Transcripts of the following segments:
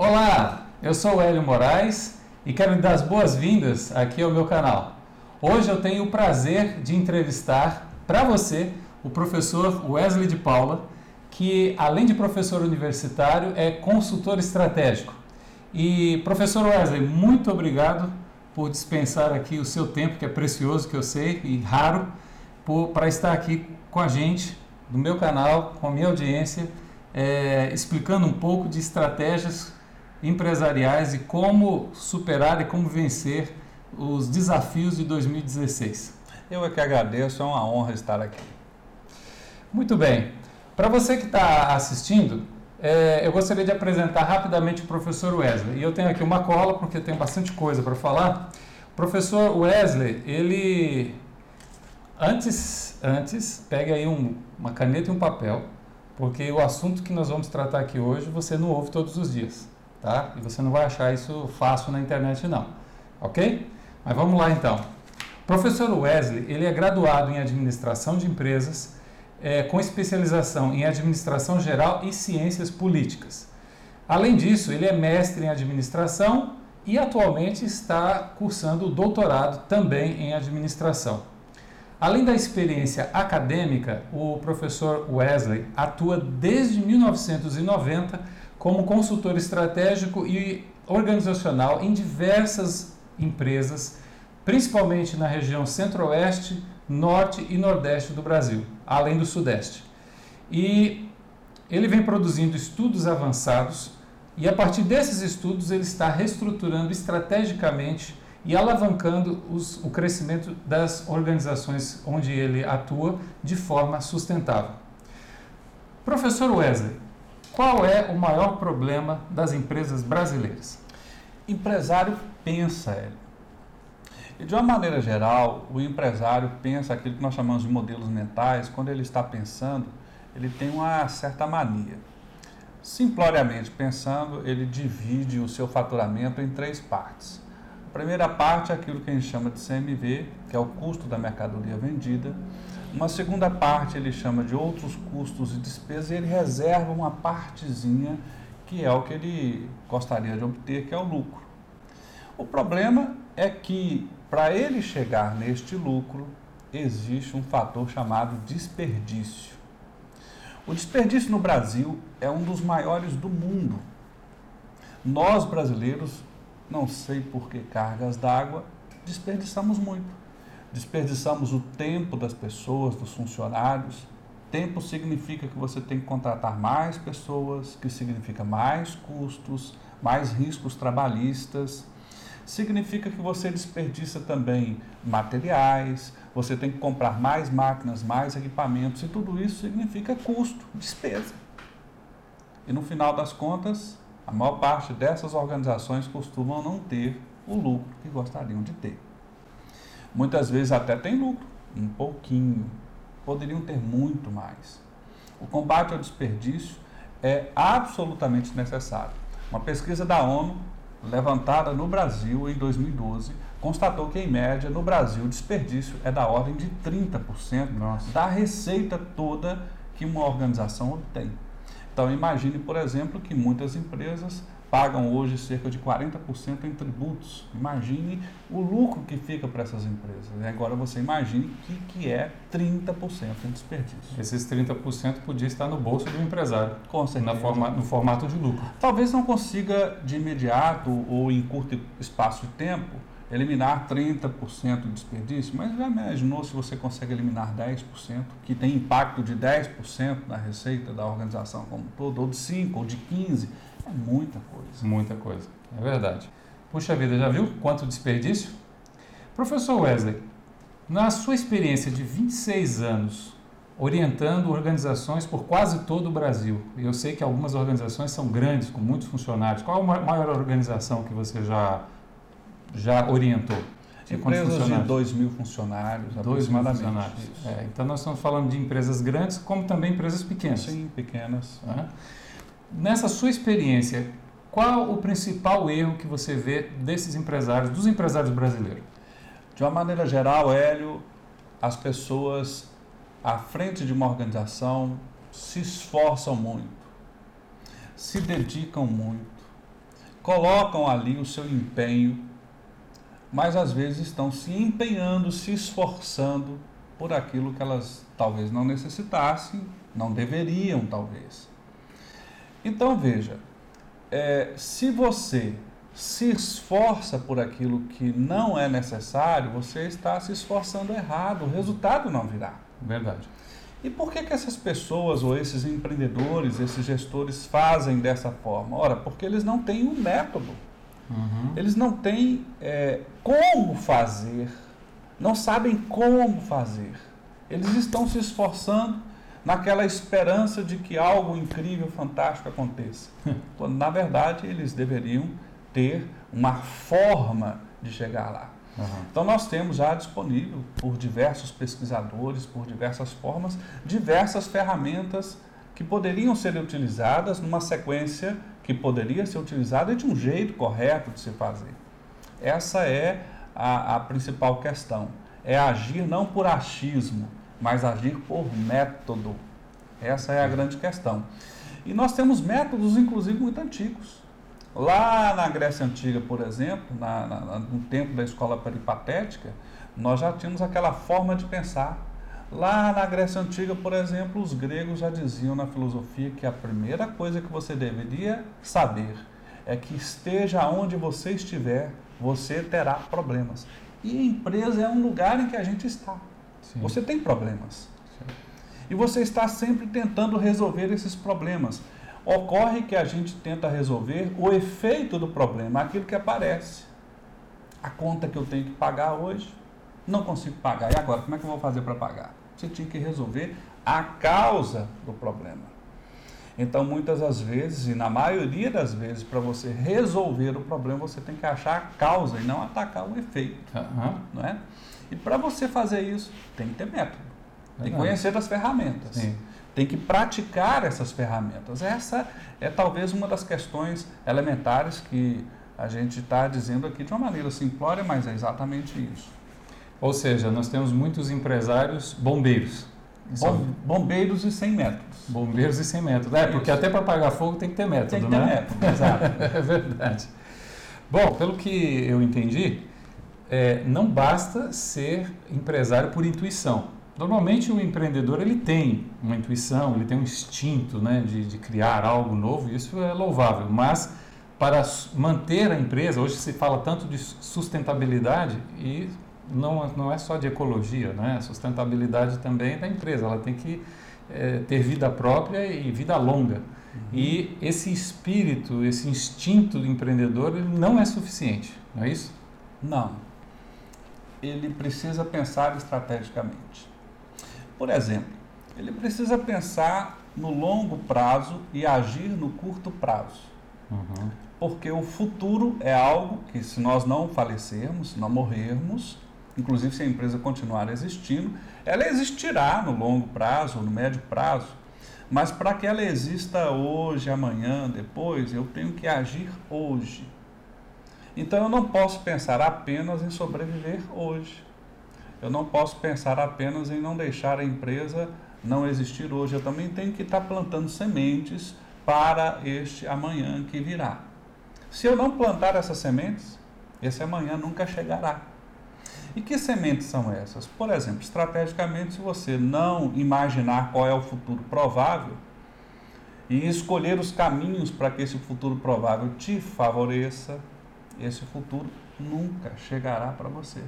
Olá, eu sou o Hélio Moraes e quero lhe dar as boas-vindas aqui ao meu canal. Hoje eu tenho o prazer de entrevistar para você o professor Wesley de Paula, que além de professor universitário é consultor estratégico. E professor Wesley, muito obrigado por dispensar aqui o seu tempo, que é precioso, que eu sei, e raro, para estar aqui com a gente, no meu canal, com a minha audiência, é, explicando um pouco de estratégias empresariais e como superar e como vencer os desafios de 2016. Eu é que agradeço, é uma honra estar aqui. Muito bem. Para você que está assistindo, é, eu gostaria de apresentar rapidamente o professor Wesley. E eu tenho aqui uma cola, porque tem bastante coisa para falar. O professor Wesley, ele. Antes, antes pegue aí um, uma caneta e um papel, porque o assunto que nós vamos tratar aqui hoje você não ouve todos os dias, tá? E você não vai achar isso fácil na internet, não. Ok? Mas vamos lá então. Professor Wesley, ele é graduado em administração de empresas é, com especialização em administração geral e ciências políticas. Além disso, ele é mestre em administração e atualmente está cursando o doutorado também em administração. Além da experiência acadêmica, o professor Wesley atua desde 1990 como consultor estratégico e organizacional em diversas empresas, principalmente na região centro-oeste, norte e nordeste do Brasil, além do sudeste. E ele vem produzindo estudos avançados e a partir desses estudos ele está reestruturando estrategicamente e alavancando os, o crescimento das organizações onde ele atua de forma sustentável. Professor Wesley, qual é o maior problema das empresas brasileiras? Empresário pensa, Hélio e de uma maneira geral, o empresário pensa aquilo que nós chamamos de modelos mentais, quando ele está pensando, ele tem uma certa mania. Simploriamente pensando, ele divide o seu faturamento em três partes. A primeira parte é aquilo que a gente chama de CMV, que é o custo da mercadoria vendida. Uma segunda parte ele chama de outros custos e despesas e ele reserva uma partezinha que é o que ele gostaria de obter, que é o lucro. O problema é que para ele chegar neste lucro, existe um fator chamado desperdício. O desperdício no Brasil é um dos maiores do mundo. Nós brasileiros, não sei por que cargas d'água, desperdiçamos muito. Desperdiçamos o tempo das pessoas, dos funcionários. Tempo significa que você tem que contratar mais pessoas, que significa mais custos, mais riscos trabalhistas significa que você desperdiça também materiais, você tem que comprar mais máquinas, mais equipamentos, e tudo isso significa custo, despesa. E no final das contas, a maior parte dessas organizações costumam não ter o lucro que gostariam de ter. Muitas vezes até tem lucro, um pouquinho, poderiam ter muito mais. O combate ao desperdício é absolutamente necessário. Uma pesquisa da ONU levantada no Brasil em 2012, constatou que, em média, no Brasil, o desperdício é da ordem de 30% Nossa. da receita toda que uma organização obtém. Então, imagine, por exemplo, que muitas empresas pagam hoje cerca de 40% em tributos. Imagine o lucro que fica para essas empresas. E agora você imagine que, que é 30% em desperdício. Esses 30% podia estar no bolso do empresário. Com certeza. Na forma, no formato de lucro. Talvez não consiga de imediato ou em curto espaço de tempo eliminar 30% de desperdício, mas já imaginou se você consegue eliminar 10%, que tem impacto de 10% na receita da organização como um todo, ou de 5%, ou de 15%, é muita coisa. Muita coisa, é verdade. Puxa vida, já viu quanto desperdício? Professor Wesley, na sua experiência de 26 anos orientando organizações por quase todo o Brasil, e eu sei que algumas organizações são grandes, com muitos funcionários, qual a maior organização que você já, já orientou? Empresas de 2 mil funcionários, dois mil funcionários. É, então nós estamos falando de empresas grandes, como também empresas pequenas. Sim, pequenas. É. Nessa sua experiência, qual o principal erro que você vê desses empresários, dos empresários brasileiros? De uma maneira geral, Hélio, as pessoas à frente de uma organização se esforçam muito, se dedicam muito, colocam ali o seu empenho, mas às vezes estão se empenhando, se esforçando por aquilo que elas talvez não necessitassem, não deveriam, talvez. Então veja, é, se você se esforça por aquilo que não é necessário, você está se esforçando errado, o resultado não virá. Verdade. E por que, que essas pessoas ou esses empreendedores, esses gestores fazem dessa forma? Ora, porque eles não têm um método. Uhum. Eles não têm é, como fazer, não sabem como fazer. Eles estão se esforçando naquela esperança de que algo incrível, fantástico aconteça. Quando, na verdade, eles deveriam ter uma forma de chegar lá. Uhum. Então, nós temos já disponível, por diversos pesquisadores, por diversas formas, diversas ferramentas que poderiam ser utilizadas numa sequência que poderia ser utilizada de um jeito correto de se fazer. Essa é a, a principal questão. É agir não por achismo, mas agir por método. Essa é a grande questão. E nós temos métodos, inclusive, muito antigos. Lá na Grécia Antiga, por exemplo, na, na, no tempo da escola peripatética, nós já tínhamos aquela forma de pensar. Lá na Grécia Antiga, por exemplo, os gregos já diziam na filosofia que a primeira coisa que você deveria saber é que esteja onde você estiver, você terá problemas. E a empresa é um lugar em que a gente está. Sim. Você tem problemas. Sim. E você está sempre tentando resolver esses problemas. Ocorre que a gente tenta resolver o efeito do problema, aquilo que aparece. A conta que eu tenho que pagar hoje, não consigo pagar. E agora, como é que eu vou fazer para pagar? Você tinha que resolver a causa do problema. Então, muitas das vezes, e na maioria das vezes, para você resolver o problema, você tem que achar a causa e não atacar o efeito. Uhum. Não é? E para você fazer isso, tem que ter método. Tem que conhecer as ferramentas. Sim. Tem que praticar essas ferramentas. Essa é talvez uma das questões elementares que a gente está dizendo aqui de uma maneira simplória, mas é exatamente isso. Ou seja, nós temos muitos empresários bombeiros. Bom, bombeiros e sem métodos. Bombeiros e sem métodos. É, porque até para apagar fogo tem que ter método, tem que ter né? método, exato. é verdade. Bom, pelo que eu entendi, é, não basta ser empresário por intuição. Normalmente o empreendedor ele tem uma intuição, ele tem um instinto né, de, de criar algo novo, isso é louvável, mas para manter a empresa, hoje se fala tanto de sustentabilidade e não, não é só de ecologia, né? a sustentabilidade também é da empresa, ela tem que é, ter vida própria e vida longa. Uhum. E esse espírito, esse instinto do empreendedor, ele não é suficiente, não é isso? Não ele precisa pensar estrategicamente. Por exemplo, ele precisa pensar no longo prazo e agir no curto prazo. Uhum. Porque o futuro é algo que, se nós não falecermos, não morrermos, inclusive se a empresa continuar existindo, ela existirá no longo prazo, no médio prazo. Mas para que ela exista hoje, amanhã, depois, eu tenho que agir hoje. Então eu não posso pensar apenas em sobreviver hoje. Eu não posso pensar apenas em não deixar a empresa não existir hoje. Eu também tenho que estar plantando sementes para este amanhã que virá. Se eu não plantar essas sementes, esse amanhã nunca chegará. E que sementes são essas? Por exemplo, estrategicamente, se você não imaginar qual é o futuro provável e escolher os caminhos para que esse futuro provável te favoreça, esse futuro nunca chegará para você.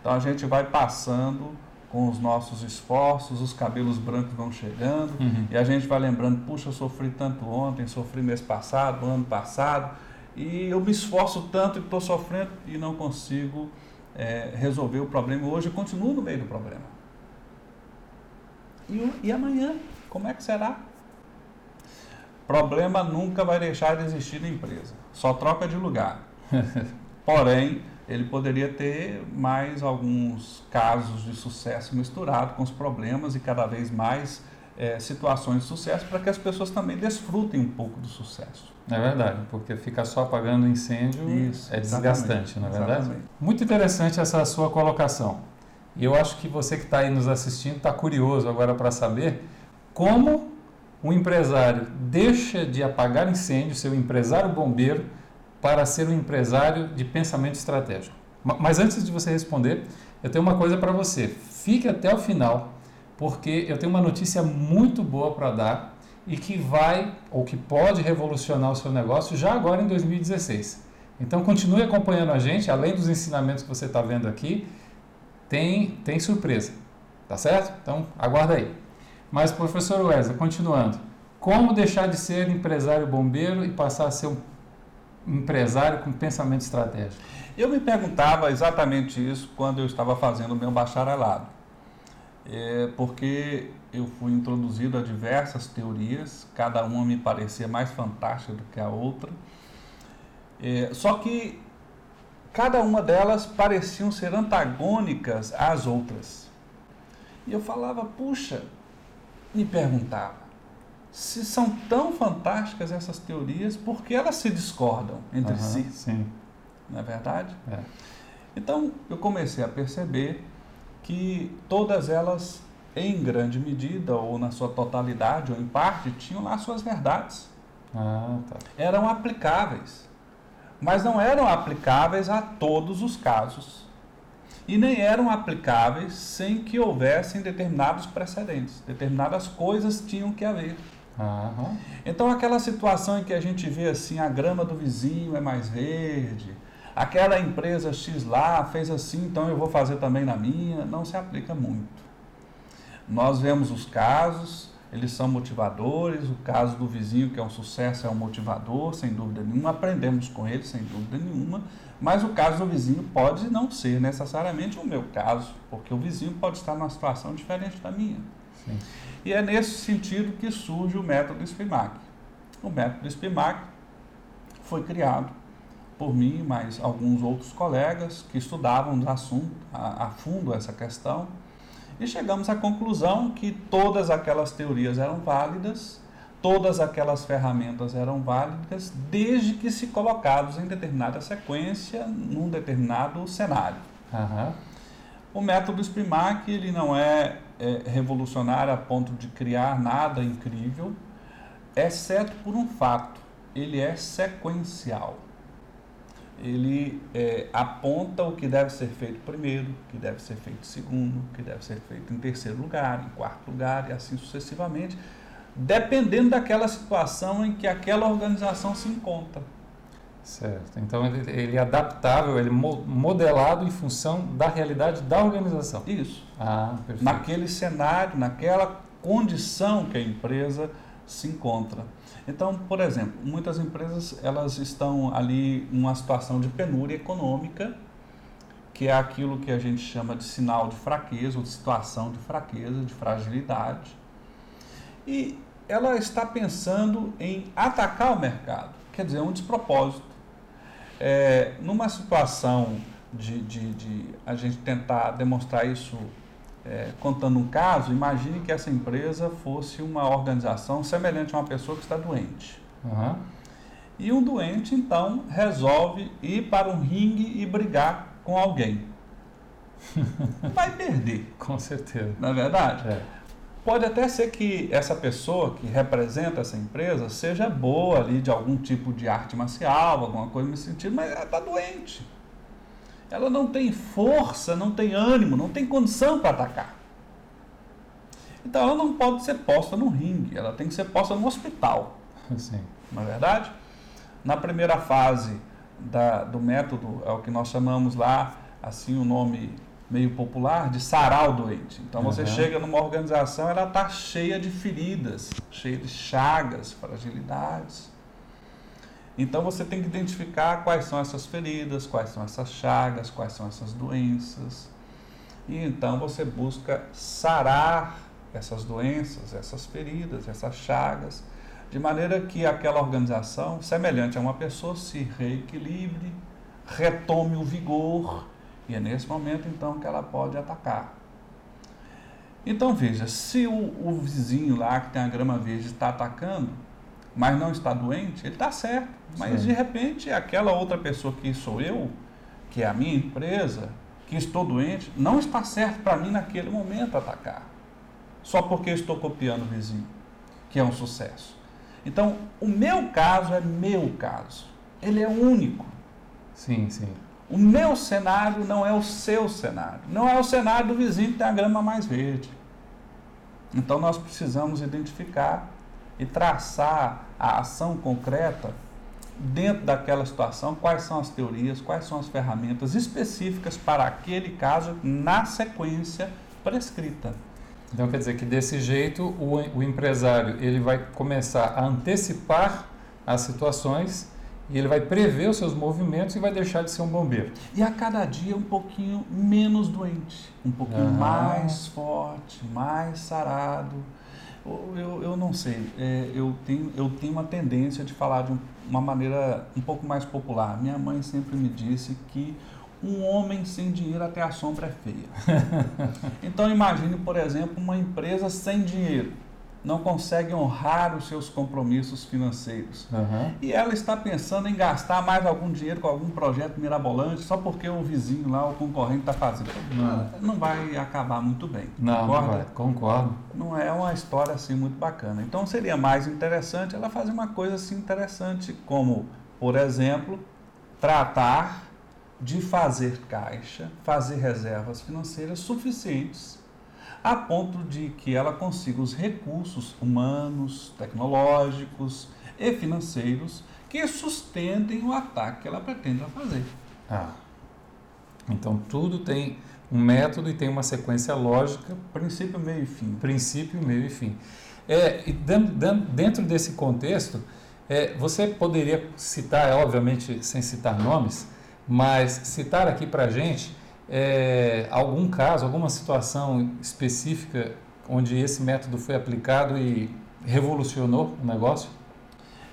Então a gente vai passando com os nossos esforços, os cabelos brancos vão chegando uhum. e a gente vai lembrando, puxa, eu sofri tanto ontem, sofri mês passado, ano passado, e eu me esforço tanto e estou sofrendo e não consigo é, resolver o problema. Hoje eu continuo no meio do problema. E, e amanhã, como é que será? Problema nunca vai deixar de existir na empresa, só troca de lugar. Porém, ele poderia ter mais alguns casos de sucesso misturado com os problemas e cada vez mais é, situações de sucesso para que as pessoas também desfrutem um pouco do sucesso. É verdade, porque ficar só apagando incêndio Isso, é desgastante, não é verdade? Exatamente. Muito interessante essa sua colocação. E eu acho que você que está aí nos assistindo está curioso agora para saber como um empresário deixa de apagar incêndio, seu empresário bombeiro, para ser um empresário de pensamento estratégico? Mas antes de você responder, eu tenho uma coisa para você. Fique até o final, porque eu tenho uma notícia muito boa para dar e que vai ou que pode revolucionar o seu negócio já agora em 2016. Então continue acompanhando a gente, além dos ensinamentos que você está vendo aqui, tem, tem surpresa, tá certo? Então aguarda aí. Mas professor Wesley, continuando, como deixar de ser empresário bombeiro e passar a ser um empresário com pensamento estratégico? Eu me perguntava exatamente isso quando eu estava fazendo o meu bacharelado. É porque eu fui introduzido a diversas teorias, cada uma me parecia mais fantástica do que a outra. É, só que cada uma delas pareciam ser antagônicas às outras. E eu falava, puxa, me perguntava, se são tão fantásticas essas teorias, por que elas se discordam entre uhum, si? Sim. Não é verdade? É. Então eu comecei a perceber que todas elas, em grande medida, ou na sua totalidade, ou em parte, tinham lá suas verdades. Ah, tá. Eram aplicáveis. Mas não eram aplicáveis a todos os casos. E nem eram aplicáveis sem que houvessem determinados precedentes. Determinadas coisas tinham que haver. Uhum. Então, aquela situação em que a gente vê assim: a grama do vizinho é mais verde, aquela empresa X lá fez assim, então eu vou fazer também na minha, não se aplica muito. Nós vemos os casos, eles são motivadores, o caso do vizinho que é um sucesso é um motivador, sem dúvida nenhuma, aprendemos com ele, sem dúvida nenhuma, mas o caso do vizinho pode não ser necessariamente o meu caso, porque o vizinho pode estar numa situação diferente da minha. Sim. E é nesse sentido que surge o método SPIMAC. O método SPIMAC foi criado por mim, mais alguns outros colegas que estudavam assunto, a, a fundo essa questão, e chegamos à conclusão que todas aquelas teorias eram válidas, todas aquelas ferramentas eram válidas, desde que se colocados em determinada sequência, num determinado cenário. Uhum. O método SPIMAC ele não é, é revolucionário a ponto de criar nada incrível, exceto por um fato, ele é sequencial ele é, aponta o que deve ser feito primeiro, o que deve ser feito segundo, o que deve ser feito em terceiro lugar, em quarto lugar e assim sucessivamente, dependendo daquela situação em que aquela organização se encontra. Certo. Então ele, ele é adaptável, ele é modelado em função da realidade da organização. Isso. Ah, perfeito. Naquele cenário, naquela condição que a empresa se encontra. Então, por exemplo, muitas empresas elas estão ali numa situação de penúria econômica, que é aquilo que a gente chama de sinal de fraqueza ou de situação de fraqueza, de fragilidade. E ela está pensando em atacar o mercado, quer dizer, um despropósito. É, numa situação de, de, de a gente tentar demonstrar isso é, contando um caso, imagine que essa empresa fosse uma organização semelhante a uma pessoa que está doente. Uhum. E um doente, então, resolve ir para um ringue e brigar com alguém. Vai perder. Com certeza. Não é verdade? É. Pode até ser que essa pessoa que representa essa empresa seja boa ali de algum tipo de arte marcial, alguma coisa nesse sentido, mas ela está doente ela não tem força, não tem ânimo, não tem condição para atacar. Então ela não pode ser posta no ringue, ela tem que ser posta no hospital. Sim. Não é verdade? Na primeira fase da, do método, é o que nós chamamos lá, assim o nome meio popular, de sarar o doente. Então você uhum. chega numa organização, ela está cheia de feridas, cheia de chagas, fragilidades. Então você tem que identificar quais são essas feridas, quais são essas chagas, quais são essas doenças. E então você busca sarar essas doenças, essas feridas, essas chagas, de maneira que aquela organização, semelhante a uma pessoa, se reequilibre, retome o vigor, e é nesse momento então que ela pode atacar. Então veja, se o, o vizinho lá que tem a grama verde está atacando, mas não está doente, ele está certo. Mas Sim. de repente aquela outra pessoa que sou eu, que é a minha empresa, que estou doente, não está certo para mim naquele momento atacar. Só porque eu estou copiando o vizinho, que é um sucesso. Então, o meu caso é meu caso. ele é único. Sim, sim. O meu cenário não é o seu cenário. Não é o cenário do vizinho que tem a grama mais verde. Então nós precisamos identificar e traçar a ação concreta dentro daquela situação, quais são as teorias, quais são as ferramentas específicas para aquele caso na sequência prescrita. Então quer dizer que desse jeito o, o empresário ele vai começar a antecipar as situações e ele vai prever os seus movimentos e vai deixar de ser um bombeiro. E a cada dia um pouquinho menos doente, um pouquinho uhum. mais forte, mais sarado. Eu, eu, não sei, é, eu, tenho, eu tenho uma tendência de falar de um, uma maneira um pouco mais popular. Minha mãe sempre me disse que um homem sem dinheiro até a sombra é feia. então imagine, por exemplo, uma empresa sem dinheiro não consegue honrar os seus compromissos financeiros. Uhum. E ela está pensando em gastar mais algum dinheiro com algum projeto mirabolante só porque o vizinho lá, o concorrente, está fazendo. Não. não vai acabar muito bem. Não, concorda? Não concordo. Não é uma história assim muito bacana. Então seria mais interessante ela fazer uma coisa assim interessante, como, por exemplo, tratar de fazer caixa, fazer reservas financeiras suficientes a ponto de que ela consiga os recursos humanos, tecnológicos e financeiros que sustentem o ataque que ela pretende fazer. Ah. Então tudo tem um método e tem uma sequência lógica. Princípio, meio e fim. Princípio, meio e fim. É, e dentro desse contexto, é, você poderia citar, obviamente sem citar nomes, mas citar aqui para a gente é, algum caso, alguma situação específica onde esse método foi aplicado e revolucionou o negócio?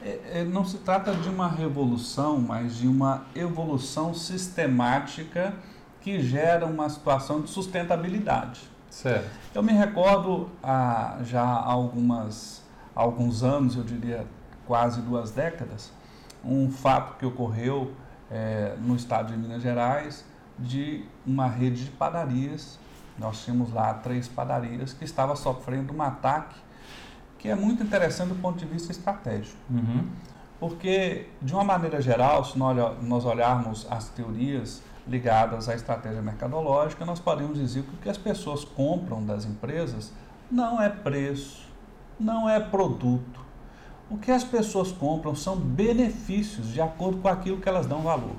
É, é, não se trata de uma revolução, mas de uma evolução sistemática que gera uma situação de sustentabilidade. Certo. Eu me recordo há já algumas, alguns anos, eu diria quase duas décadas, um fato que ocorreu é, no estado de Minas Gerais, de uma rede de padarias. Nós tínhamos lá três padarias que estava sofrendo um ataque que é muito interessante do ponto de vista estratégico. Uhum. Porque, de uma maneira geral, se nós olharmos as teorias ligadas à estratégia mercadológica, nós podemos dizer que o que as pessoas compram das empresas não é preço, não é produto. O que as pessoas compram são benefícios de acordo com aquilo que elas dão valor.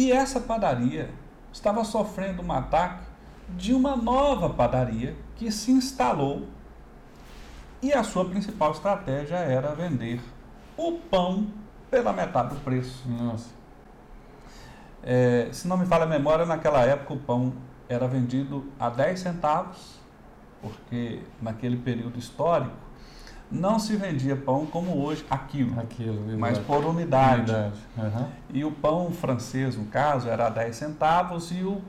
E essa padaria estava sofrendo um ataque de uma nova padaria que se instalou e a sua principal estratégia era vender o pão pela metade do preço. Nossa. É, se não me falha a memória, naquela época o pão era vendido a 10 centavos, porque naquele período histórico não se vendia pão como hoje, aquilo, aquilo mas por unidade. unidade. Uhum. E o pão francês, no caso, era 10 centavos e o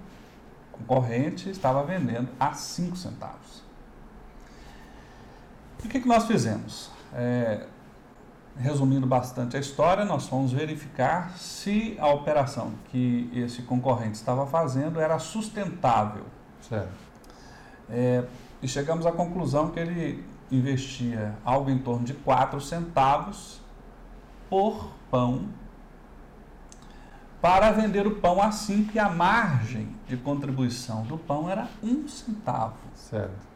concorrente estava vendendo a 5 centavos. E o que, que nós fizemos? É, resumindo bastante a história, nós fomos verificar se a operação que esse concorrente estava fazendo era sustentável. Certo. É, e chegamos à conclusão que ele investia algo em torno de 4 centavos por pão para vender o pão assim que a margem de contribuição do pão era um centavo. Certo.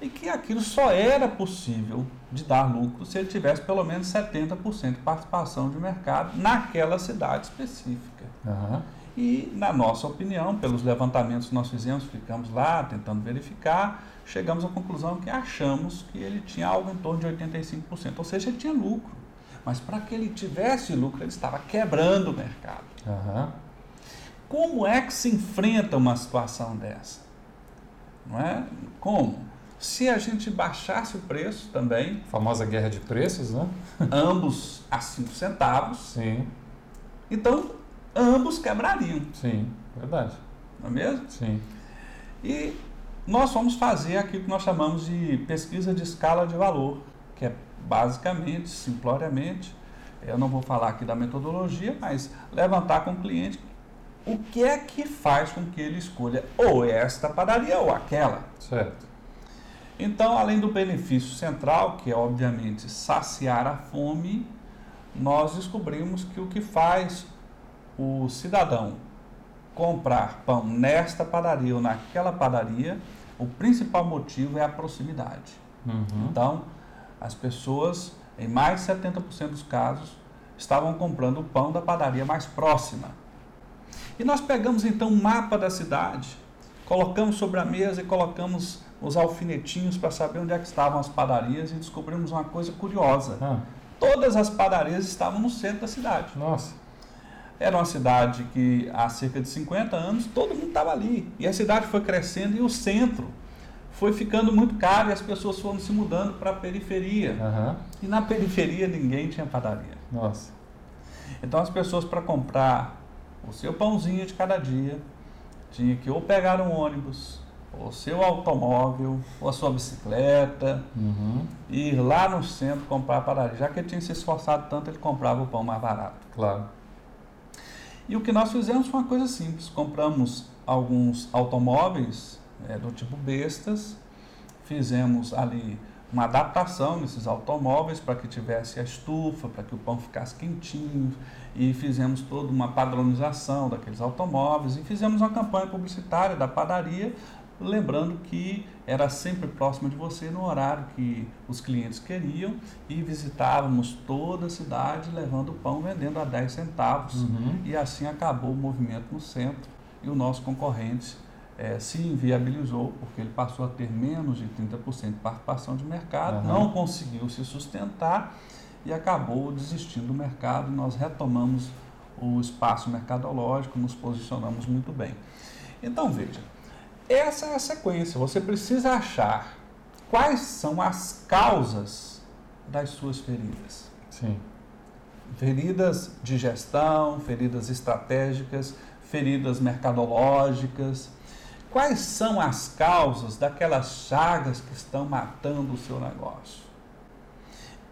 E que aquilo só era possível de dar lucro se ele tivesse pelo menos 70% de participação de mercado naquela cidade específica. Uhum. E, na nossa opinião, pelos levantamentos que nós fizemos, ficamos lá tentando verificar, chegamos à conclusão que achamos que ele tinha algo em torno de 85%, ou seja, ele tinha lucro. Mas para que ele tivesse lucro, ele estava quebrando o mercado. Uhum. Como é que se enfrenta uma situação dessa? Não é? Como? Se a gente baixasse o preço também. A famosa guerra de preços, né? ambos a 5 centavos. Sim. Então, ambos quebrariam. Sim, verdade. Não é mesmo? Sim. E nós vamos fazer aquilo que nós chamamos de pesquisa de escala de valor, que é basicamente, simploriamente, eu não vou falar aqui da metodologia, mas levantar com o cliente o que é que faz com que ele escolha ou esta padaria ou aquela. Certo. Então, além do benefício central, que é obviamente saciar a fome, nós descobrimos que o que faz o cidadão comprar pão nesta padaria ou naquela padaria, o principal motivo é a proximidade. Uhum. Então, as pessoas, em mais de 70% dos casos, estavam comprando o pão da padaria mais próxima. E nós pegamos então um mapa da cidade, colocamos sobre a mesa e colocamos os alfinetinhos para saber onde é que estavam as padarias e descobrimos uma coisa curiosa. Ah. Todas as padarias estavam no centro da cidade. Nossa. Era uma cidade que há cerca de 50 anos todo mundo estava ali. E a cidade foi crescendo e o centro foi ficando muito caro e as pessoas foram se mudando para a periferia. Uhum. E na periferia ninguém tinha padaria. Nossa. Então as pessoas para comprar o seu pãozinho de cada dia tinha que ou pegar um ônibus, ou seu automóvel, ou a sua bicicleta, uhum. e ir lá no centro comprar a padaria. Já que ele tinha se esforçado tanto, ele comprava o pão mais barato. Claro. E o que nós fizemos foi uma coisa simples. Compramos alguns automóveis é, do tipo bestas, fizemos ali uma adaptação nesses automóveis para que tivesse a estufa, para que o pão ficasse quentinho, e fizemos toda uma padronização daqueles automóveis. E fizemos uma campanha publicitária da padaria, lembrando que era sempre próximo de você no horário que os clientes queriam e visitávamos toda a cidade levando o pão vendendo a 10 centavos uhum. e assim acabou o movimento no centro e o nosso concorrente é, se inviabilizou, porque ele passou a ter menos de 30% de participação de mercado, uhum. não conseguiu se sustentar e acabou desistindo do mercado. Nós retomamos o espaço mercadológico, nos posicionamos muito bem. Então veja, essa é a sequência. Você precisa achar quais são as causas das suas feridas. Sim. Feridas de gestão, feridas estratégicas, feridas mercadológicas, Quais são as causas daquelas chagas que estão matando o seu negócio?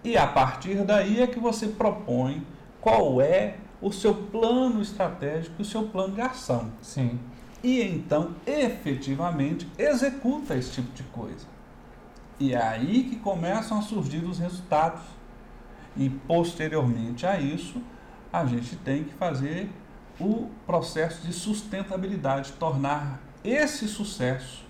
E a partir daí é que você propõe qual é o seu plano estratégico, o seu plano de ação. Sim. E então, efetivamente, executa esse tipo de coisa. E é aí que começam a surgir os resultados. E posteriormente a isso, a gente tem que fazer o processo de sustentabilidade, tornar esse sucesso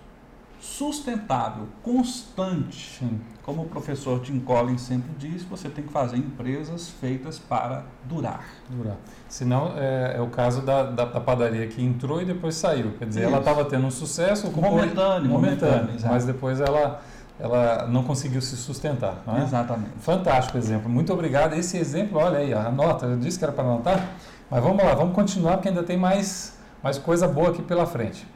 sustentável, constante, Sim. como o professor Tim Collins sempre diz, você tem que fazer empresas feitas para durar. Durar. Senão, é, é o caso da, da, da, padaria que entrou e depois saiu. Quer dizer, Isso. ela estava tendo um sucesso momentâneo, momentâneo, momentâneo mas depois ela, ela não conseguiu se sustentar. É? Exatamente. Fantástico exemplo. Muito obrigado. Esse exemplo, olha aí, anota, eu disse que era para anotar, mas vamos lá, vamos continuar porque ainda tem mais, mais coisa boa aqui pela frente.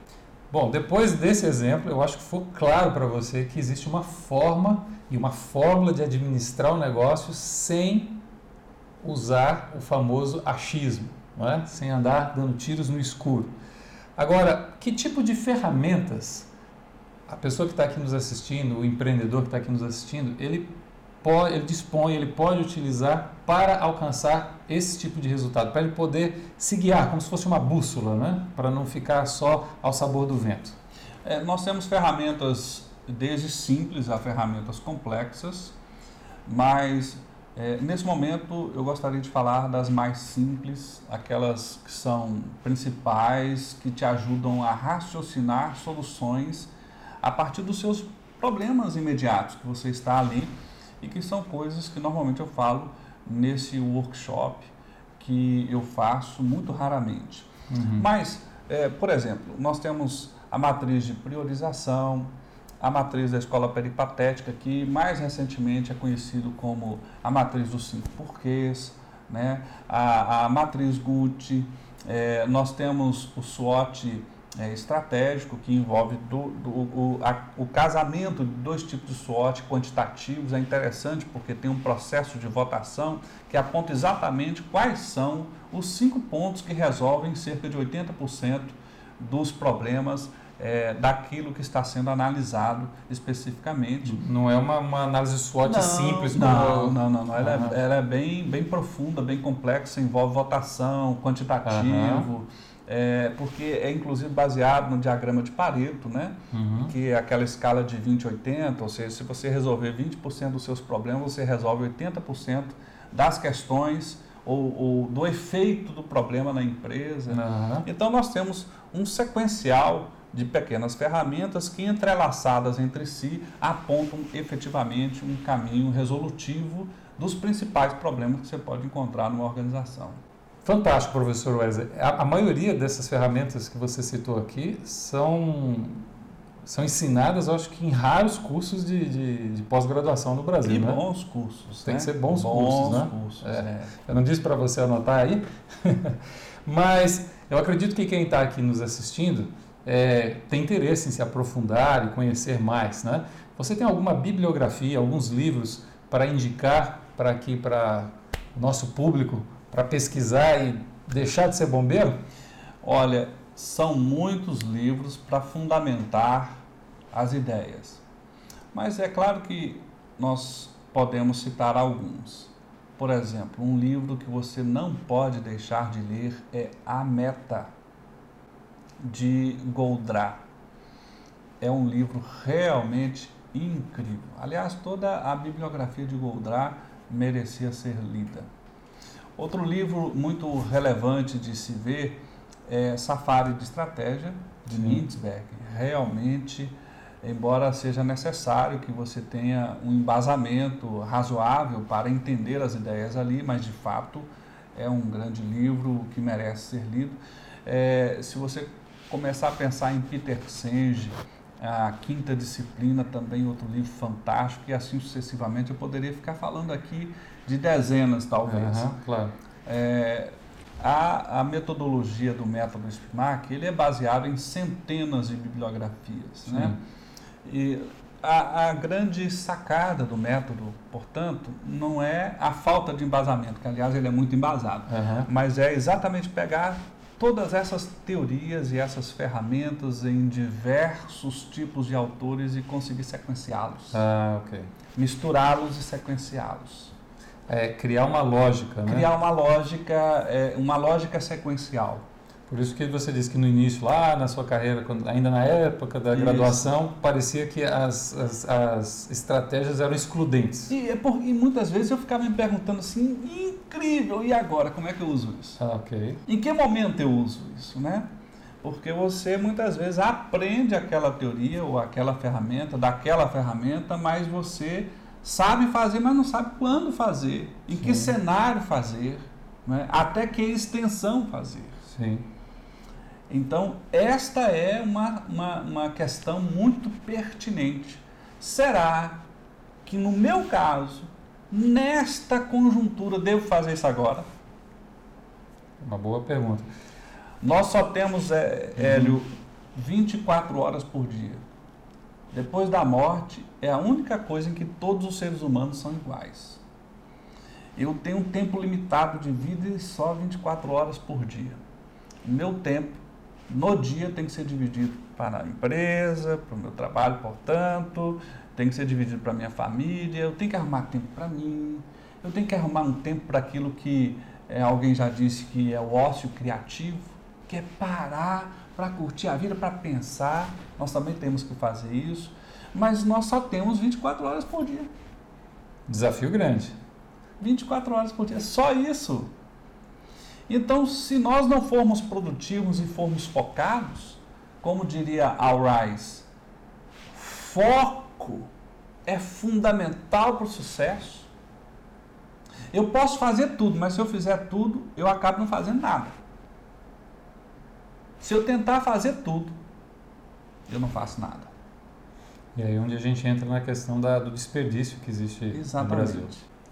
Bom, depois desse exemplo, eu acho que ficou claro para você que existe uma forma e uma fórmula de administrar o negócio sem usar o famoso achismo, é? sem andar dando tiros no escuro. Agora, que tipo de ferramentas a pessoa que está aqui nos assistindo, o empreendedor que está aqui nos assistindo, ele pode, ele dispõe, ele pode utilizar para alcançar esse tipo de resultado, para ele poder se guiar como se fosse uma bússola, né? para não ficar só ao sabor do vento. É, nós temos ferramentas desde simples a ferramentas complexas, mas é, nesse momento eu gostaria de falar das mais simples, aquelas que são principais, que te ajudam a raciocinar soluções a partir dos seus problemas imediatos que você está ali e que são coisas que normalmente eu falo nesse workshop que eu faço muito raramente. Uhum. Mas, é, por exemplo, nós temos a matriz de priorização, a matriz da escola peripatética, que mais recentemente é conhecido como a matriz dos cinco porquês, né? a, a matriz Gucci, é, nós temos o SWOT é, estratégico que envolve do, do, o, a, o casamento de dois tipos de SWOT quantitativos. É interessante porque tem um processo de votação que aponta exatamente quais são os cinco pontos que resolvem cerca de 80% dos problemas é, daquilo que está sendo analisado especificamente. Não é uma, uma análise SWOT não, simples. Não, não, não, não. Ela, é, ela, é, bem, bem profunda, bem complexa, envolve votação, quantitativo. Uhum é, porque é inclusive baseado no diagrama de Pareto, né? Uhum. que é aquela escala de 20-80, ou seja, se você resolver 20% dos seus problemas, você resolve 80% das questões ou, ou do efeito do problema na empresa. Uhum. Então nós temos um sequencial de pequenas ferramentas que entrelaçadas entre si apontam efetivamente um caminho resolutivo dos principais problemas que você pode encontrar numa organização. Fantástico, professor Wesley. A, a maioria dessas ferramentas que você citou aqui são são ensinadas, acho que em raros cursos de, de, de pós-graduação no Brasil, e né? bons cursos, Tem né? que ser bons, bons cursos, né? Cursos, é. É. Eu não disse para você anotar aí, mas eu acredito que quem está aqui nos assistindo é, tem interesse em se aprofundar e conhecer mais, né? Você tem alguma bibliografia, alguns livros para indicar para aqui para o nosso público para pesquisar e deixar de ser bombeiro? Olha, são muitos livros para fundamentar as ideias. Mas é claro que nós podemos citar alguns. Por exemplo, um livro que você não pode deixar de ler é A Meta, de Goldratt. É um livro realmente incrível. Aliás, toda a bibliografia de Goldratt merecia ser lida. Outro livro muito relevante de se ver é Safari de Estratégia, de Nitzberg. Realmente, embora seja necessário que você tenha um embasamento razoável para entender as ideias ali, mas de fato é um grande livro que merece ser lido. É, se você começar a pensar em Peter Senge, a quinta disciplina também outro livro fantástico e assim sucessivamente eu poderia ficar falando aqui de dezenas talvez uhum, claro é, a, a, metodologia do método SPMAC ele é baseado em centenas de bibliografias né e a, a, grande sacada do método portanto não é a falta de embasamento que aliás ele é muito embasado uhum. mas é exatamente pegar todas essas teorias e essas ferramentas em diversos tipos de autores e conseguir sequenciá-los. Ah, ok. Misturá-los e sequenciá-los. É, criar uma lógica, né? Criar uma lógica, é, uma lógica sequencial. Por isso que você disse que no início, lá na sua carreira, quando, ainda na época da isso. graduação, parecia que as, as, as, estratégias eram excludentes. E, é por, e muitas vezes eu ficava me perguntando assim, incrível, e agora, como é que eu uso isso? Ah, ok. Em que momento eu uso isso, né? Porque você muitas vezes aprende aquela teoria ou aquela ferramenta, daquela ferramenta, mas você sabe fazer, mas não sabe quando fazer, em Sim. que cenário fazer, né? até que extensão fazer. Sim. Então, esta é uma, uma, uma questão muito pertinente. Será que no meu caso, nesta conjuntura, devo fazer isso agora? Uma boa pergunta. Nós só temos, é, Hélio, 24 horas por dia. Depois da morte, é a única coisa em que todos os seres humanos são iguais. Eu tenho um tempo limitado de vida e só 24 horas por dia. Meu tempo no dia tem que ser dividido para a empresa, para o meu trabalho, portanto, tem que ser dividido para a minha família, eu tenho que arrumar tempo para mim, eu tenho que arrumar um tempo para aquilo que é, alguém já disse que é o ócio criativo, que é parar para curtir a vida, para pensar. Nós também temos que fazer isso, mas nós só temos 24 horas por dia. Desafio grande. 24 horas por dia, só isso. Então, se nós não formos produtivos e formos focados, como diria Al Rice, foco é fundamental para o sucesso. Eu posso fazer tudo, mas se eu fizer tudo, eu acabo não fazendo nada. Se eu tentar fazer tudo, eu não faço nada. E aí onde a gente entra na questão da, do desperdício que existe Exatamente. no Brasil.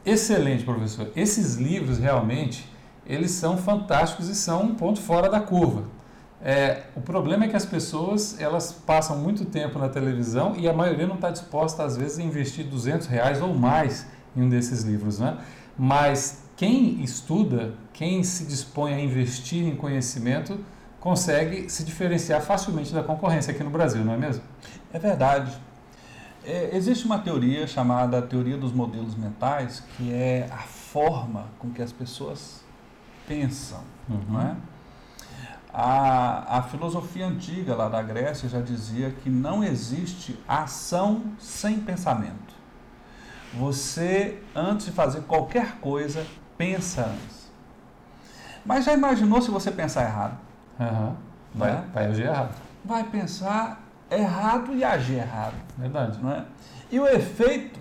Excelente, professor. Esses livros realmente eles são fantásticos e são um ponto fora da curva. É, o problema é que as pessoas elas passam muito tempo na televisão e a maioria não está disposta às vezes a investir 200 reais ou mais em um desses livros, né? Mas quem estuda, quem se dispõe a investir em conhecimento, consegue se diferenciar facilmente da concorrência aqui no Brasil, não é mesmo? É verdade. É, existe uma teoria chamada teoria dos modelos mentais, que é a forma com que as pessoas pensam. Uhum. Não é? a, a filosofia antiga lá da Grécia já dizia que não existe ação sem pensamento. Você, antes de fazer qualquer coisa, pensa antes. Mas já imaginou se você pensar errado? Uhum. Vai, Né? vai agir errado. Vai pensar errado e agir errado. Verdade. Não é? E o efeito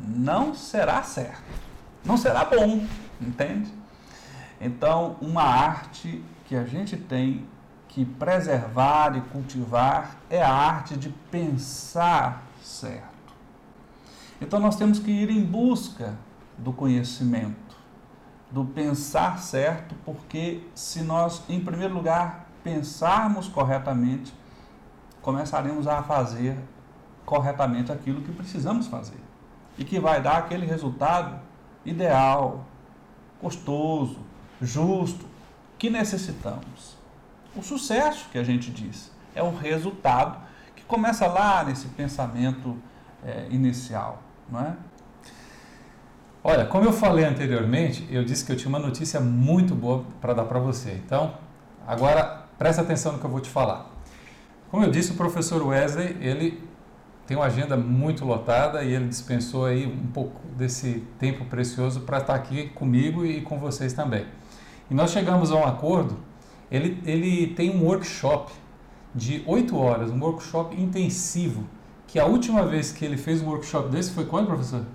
não será certo. Não será bom, entende? Então, uma arte que a gente tem que preservar e cultivar é a arte de pensar certo. Então, nós temos que ir em busca do conhecimento, do pensar certo, porque se nós, em primeiro lugar, pensarmos corretamente, começaremos a fazer corretamente aquilo que precisamos fazer e que vai dar aquele resultado ideal, gostoso, justo que necessitamos. O sucesso que a gente diz é o resultado que começa lá nesse pensamento eh, inicial, não é? Olha, como eu falei anteriormente, eu disse que eu tinha uma notícia muito boa para dar para você. Então, agora presta atenção no que eu vou te falar. Como eu disse, o professor Wesley, ele tem uma agenda muito lotada e ele dispensou aí um pouco desse tempo precioso para estar aqui comigo e com vocês também. E nós chegamos a um acordo, ele, ele tem um workshop de 8 horas, um workshop intensivo, que a última vez que ele fez um workshop desse foi quando, professor?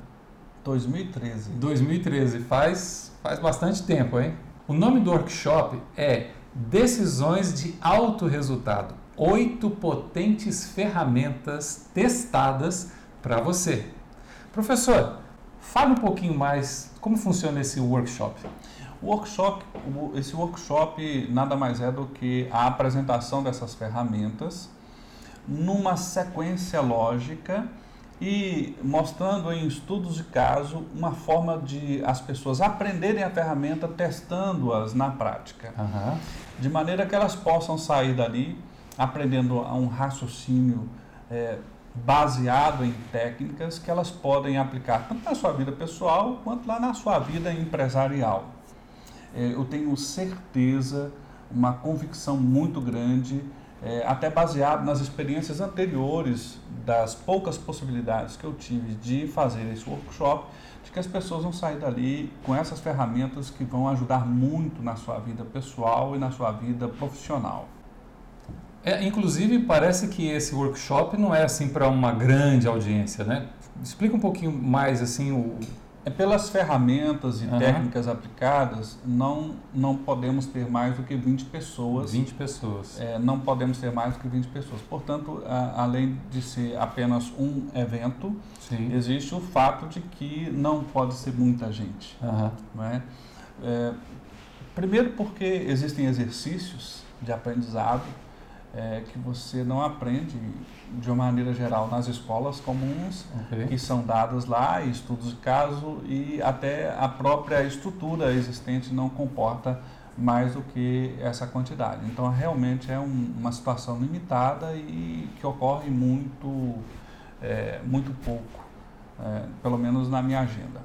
2013. 2013, faz, faz bastante tempo, hein? O nome do workshop é Decisões de Alto Resultado. Oito potentes ferramentas testadas para você. Professor, fale um pouquinho mais como funciona esse workshop. Workshop, esse workshop nada mais é do que a apresentação dessas ferramentas numa sequência lógica e mostrando em estudos de caso uma forma de as pessoas aprenderem a ferramenta testando-as na prática, Aham. de maneira que elas possam sair dali aprendendo a um raciocínio eh, baseado em técnicas que elas podem aplicar tanto na sua vida pessoal quanto lá na sua vida empresarial. Eh, eu tenho certeza, uma convicção muito grande, eh, até baseado nas experiências anteriores das poucas possibilidades que eu tive de fazer esse workshop, de que as pessoas vão sair dali com essas ferramentas que vão ajudar muito na sua vida pessoal e na sua vida profissional. É, inclusive, parece que esse workshop não é assim para uma grande audiência, né? Explica um pouquinho mais assim o. É pelas ferramentas e Aham. técnicas aplicadas, não, não podemos ter mais do que 20 pessoas 20 pessoas. É, não podemos ter mais do que 20 pessoas. Portanto, a- além de ser apenas um evento, Sim. existe o fato de que não pode ser muita gente. Aham. Não é? É, primeiro, porque existem exercícios de aprendizado é, que você não aprende de uma maneira geral nas escolas comuns, Ok. que são dadas lá, estudos de caso, e até a própria estrutura existente não comporta mais do que essa quantidade. Então, realmente é um- uma situação limitada e que ocorre muito, é, muito pouco, é, pelo menos na minha agenda.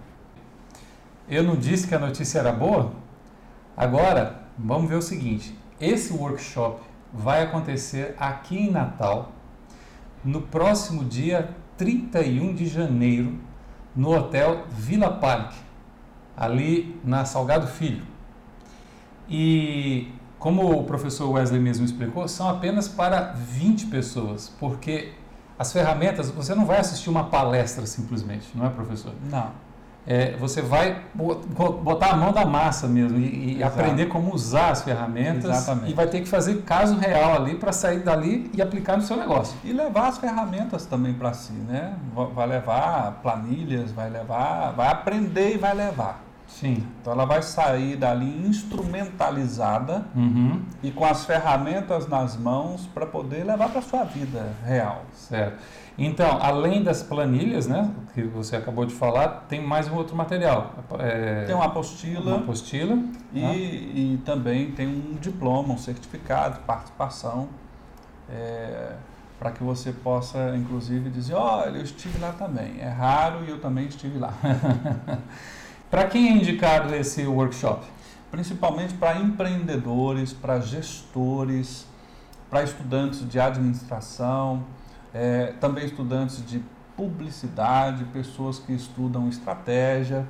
Eu não disse que a notícia era boa? Agora, vamos ver o seguinte: esse workshop vai acontecer aqui em Natal, no próximo dia 31 de janeiro, no Hotel Villa Park, ali na Salgado Filho. E, como o professor Wesley mesmo explicou, são apenas para 20 pessoas, porque as ferramentas, você não vai assistir uma palestra simplesmente, não é, professor? Não. É, você vai bo- bo- botar a mão da massa mesmo e, e aprender como usar as ferramentas Exatamente. e vai ter que fazer caso real ali para sair dali e aplicar no seu negócio. E levar as ferramentas também para si, né? Va- Vai levar planilhas, vai levar, vai aprender e vai levar. Sim. Então ela vai sair dali instrumentalizada Uhum. e com as ferramentas nas mãos para poder levar para sua vida real. Certo. Então, além das planilhas, né, que você acabou de falar, tem mais um outro material. É, Tem uma apostila uma apostila. e, né? e também tem um diploma, um certificado de participação para que você possa, inclusive, dizer, olha, eu estive lá também. É raro e eu também estive lá. Para quem é indicado esse workshop? Principalmente para empreendedores, para gestores, para estudantes de administração, eh, também estudantes de publicidade, pessoas que estudam estratégia,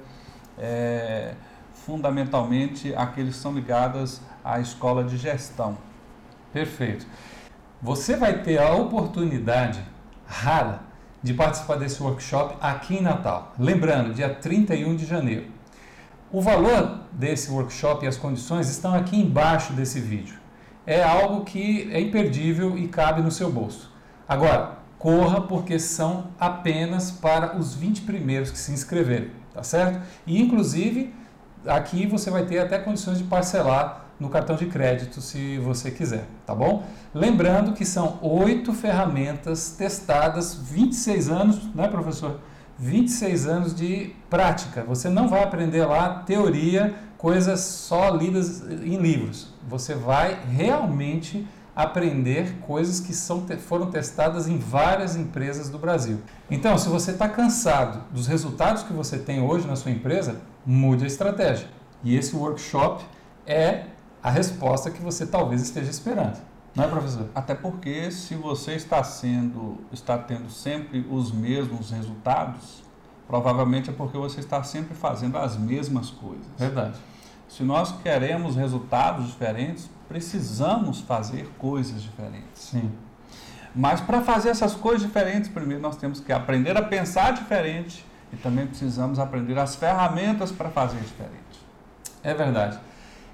é, fundamentalmente aqueles que são ligados à escola de gestão. Perfeito. Você vai ter a oportunidade rara de participar desse workshop aqui em Natal. Lembrando, dia 31 de janeiro. O valor desse workshop e as condições estão aqui embaixo desse vídeo. É algo que é imperdível e cabe no seu bolso. Agora, corra porque são apenas para os 20 primeiros que se inscreverem, tá certo? E inclusive aqui você vai ter até condições de parcelar no cartão de crédito se você quiser, tá bom? Lembrando que são oito ferramentas testadas, 26 anos, né, professor? 26 anos de prática. Você não vai aprender lá teoria, coisas só lidas em livros. Você vai realmente aprender coisas que são, foram testadas em várias empresas do Brasil. Então, se você está cansado dos resultados que você tem hoje na sua empresa, mude a estratégia. E esse workshop é a resposta que você talvez esteja esperando. Não é, professor? Até porque se você está sendo, está tendo sempre os mesmos resultados, provavelmente é porque você está sempre fazendo as mesmas coisas. Verdade. Se nós queremos resultados diferentes, precisamos fazer coisas diferentes. Sim. Mas para fazer essas coisas diferentes, primeiro nós temos que aprender a pensar diferente e também precisamos aprender as ferramentas para fazer diferente. É verdade.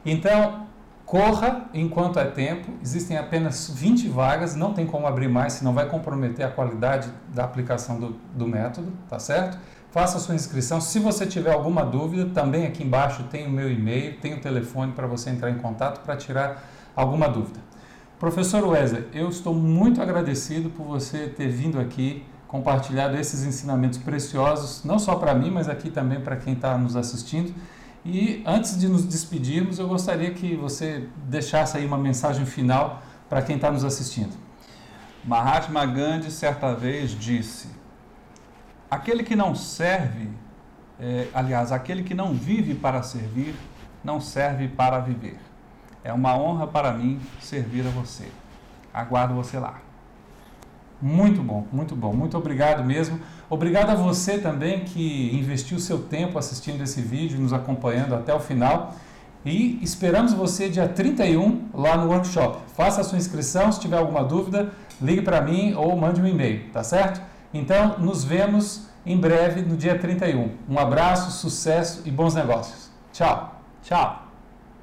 Então, corra enquanto é tempo. Existem apenas 20 vagas, não tem como abrir mais, senão vai comprometer a qualidade da aplicação do, do método, tá certo? faça sua inscrição. Se você tiver alguma dúvida, também aqui embaixo tem o meu e-mail, tem o telefone para você entrar em contato para tirar alguma dúvida. Professor Wesley, eu estou muito agradecido por você ter vindo aqui, compartilhado esses ensinamentos preciosos, não só para mim, mas aqui também para quem está nos assistindo. E antes de nos despedirmos, eu gostaria que você deixasse aí uma mensagem final para quem está nos assistindo. Mahatma Gandhi certa vez disse: Aquele que não serve, é, aliás, aquele que não vive para servir, não serve para viver. É uma honra para mim servir a você. Aguardo você lá. Muito bom, muito bom. Muito obrigado mesmo. Obrigado a você também que investiu seu tempo assistindo esse vídeo, nos acompanhando até o final. E esperamos você dia 31 lá no workshop. Faça a sua inscrição, se tiver alguma dúvida, ligue para mim ou mande um e-mail, tá certo? Então, nos vemos em breve no dia 31. Um abraço, sucesso e bons negócios. Tchau. Tchau.